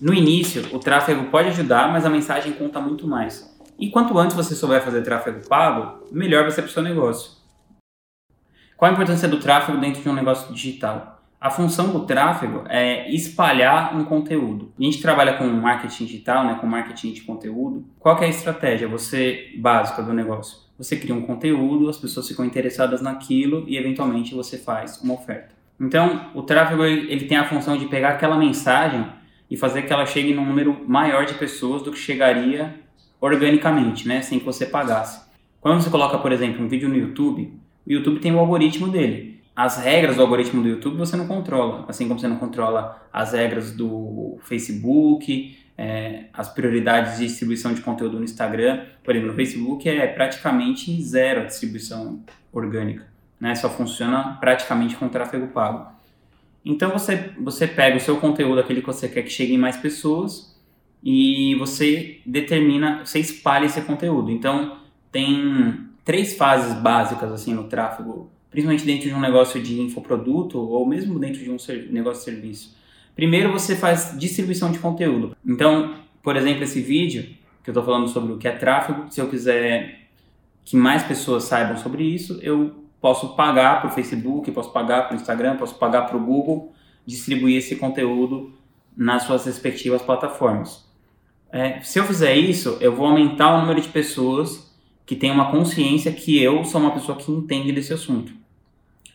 No início, o tráfego pode ajudar, mas a mensagem conta muito mais. E quanto antes você souber fazer tráfego pago, melhor vai ser para o seu negócio. Qual a importância do tráfego dentro de um negócio digital? A função do tráfego é espalhar um conteúdo. A gente trabalha com marketing digital, né, com marketing de conteúdo. Qual é a estratégia você básica do negócio? Você cria um conteúdo, as pessoas ficam interessadas naquilo e eventualmente você faz uma oferta. Então, o tráfego ele tem a função de pegar aquela mensagem e fazer que ela chegue num número maior de pessoas do que chegaria organicamente, né, sem que você pagasse. Quando você coloca, por exemplo, um vídeo no YouTube, o YouTube tem o algoritmo dele. As regras do algoritmo do YouTube você não controla, assim como você não controla as regras do Facebook, é, as prioridades de distribuição de conteúdo no Instagram. Por exemplo, no Facebook é praticamente zero a distribuição orgânica, né? Só funciona praticamente com tráfego pago. Então você, você pega o seu conteúdo, aquele que você quer que chegue em mais pessoas, e você determina, você espalha esse conteúdo. Então tem três fases básicas assim no tráfego, principalmente dentro de um negócio de infoproduto ou mesmo dentro de um negócio de serviço. Primeiro você faz distribuição de conteúdo. Então, por exemplo, esse vídeo que eu estou falando sobre o que é tráfego, se eu quiser que mais pessoas saibam sobre isso, eu posso pagar para o Facebook, posso pagar para o Instagram, posso pagar para o Google distribuir esse conteúdo nas suas respectivas plataformas. É, se eu fizer isso, eu vou aumentar o número de pessoas que têm uma consciência que eu sou uma pessoa que entende desse assunto.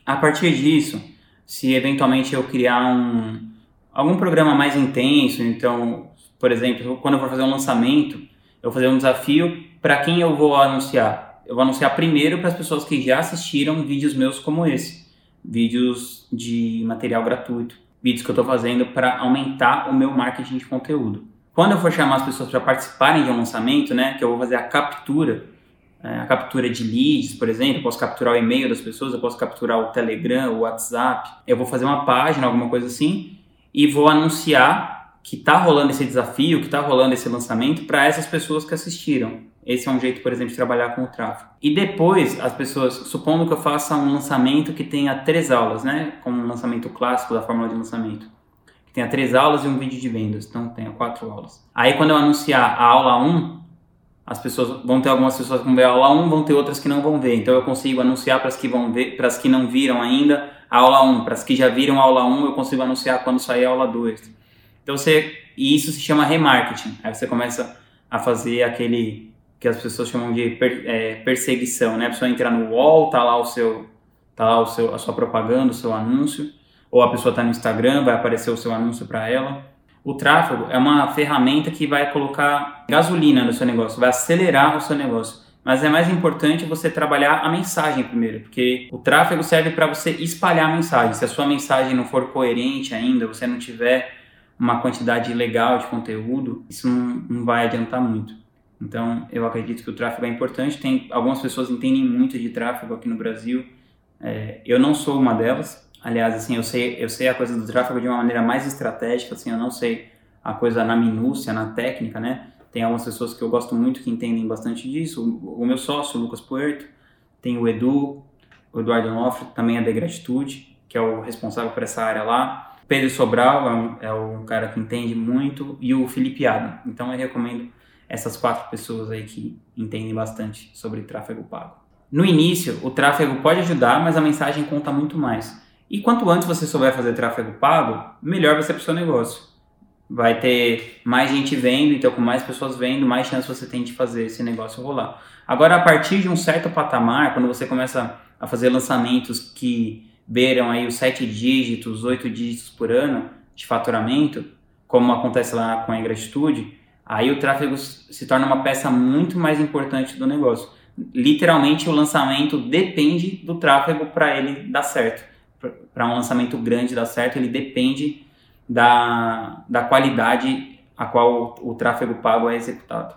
A partir disso, se eventualmente eu criar um, algum programa mais intenso, então, por exemplo, quando eu for fazer um lançamento, eu vou fazer um desafio para quem eu vou anunciar eu vou anunciar primeiro para as pessoas que já assistiram vídeos meus como esse, vídeos de material gratuito, vídeos que eu estou fazendo para aumentar o meu marketing de conteúdo. Quando eu for chamar as pessoas para participarem de um lançamento, né, que eu vou fazer a captura, é, a captura de leads, por exemplo, eu posso capturar o e-mail das pessoas, eu posso capturar o Telegram, o WhatsApp, eu vou fazer uma página, alguma coisa assim, e vou anunciar que está rolando esse desafio, que está rolando esse lançamento para essas pessoas que assistiram. Esse é um jeito, por exemplo, de trabalhar com o tráfego. E depois, as pessoas, supondo que eu faça um lançamento que tenha três aulas, né? Como um lançamento clássico da fórmula de lançamento. Que tenha três aulas e um vídeo de vendas. Então, tenha quatro aulas. Aí, quando eu anunciar a aula 1, as pessoas vão ter algumas pessoas que vão ver a aula 1, vão ter outras que não vão ver. Então, eu consigo anunciar para as que vão ver, para as que não viram ainda a aula 1. Para as que já viram a aula 1, eu consigo anunciar quando sair a aula 2. Então, você, e isso se chama remarketing. Aí você começa a fazer aquele que as pessoas chamam de per, é, perseguição, né? A pessoa entrar no wall, tá lá o seu, tá lá o seu, a sua propaganda, o seu anúncio, ou a pessoa está no Instagram, vai aparecer o seu anúncio para ela. O tráfego é uma ferramenta que vai colocar gasolina no seu negócio, vai acelerar o seu negócio. Mas é mais importante você trabalhar a mensagem primeiro, porque o tráfego serve para você espalhar a mensagem. Se a sua mensagem não for coerente ainda, você não tiver uma quantidade legal de conteúdo, isso não, não vai adiantar muito. Então, eu acredito que o tráfego é importante. Tem algumas pessoas entendem muito de tráfego aqui no Brasil. É, eu não sou uma delas. Aliás, assim, eu sei, eu sei a coisa do tráfego de uma maneira mais estratégica. Assim, eu não sei a coisa na minúcia, na técnica, né? Tem algumas pessoas que eu gosto muito que entendem bastante disso. O, o meu sócio, o Lucas Puerto, tem o Edu, o Eduardo Onofre, também é da Gratitude, que é o responsável por essa área lá. Pedro Sobral é um, é um cara que entende muito e o Felipe Adam. Então eu recomendo essas quatro pessoas aí que entendem bastante sobre tráfego pago. No início, o tráfego pode ajudar, mas a mensagem conta muito mais. E quanto antes você souber fazer tráfego pago, melhor vai ser para o seu negócio. Vai ter mais gente vendo, então com mais pessoas vendo, mais chance você tem de fazer esse negócio rolar. Agora, a partir de um certo patamar, quando você começa a fazer lançamentos que beiram aí os sete dígitos, oito dígitos por ano de faturamento, como acontece lá com a Ingratitude, Aí o tráfego se torna uma peça muito mais importante do negócio. Literalmente, o lançamento depende do tráfego para ele dar certo. Para um lançamento grande dar certo, ele depende da, da qualidade a qual o, o tráfego pago é executado.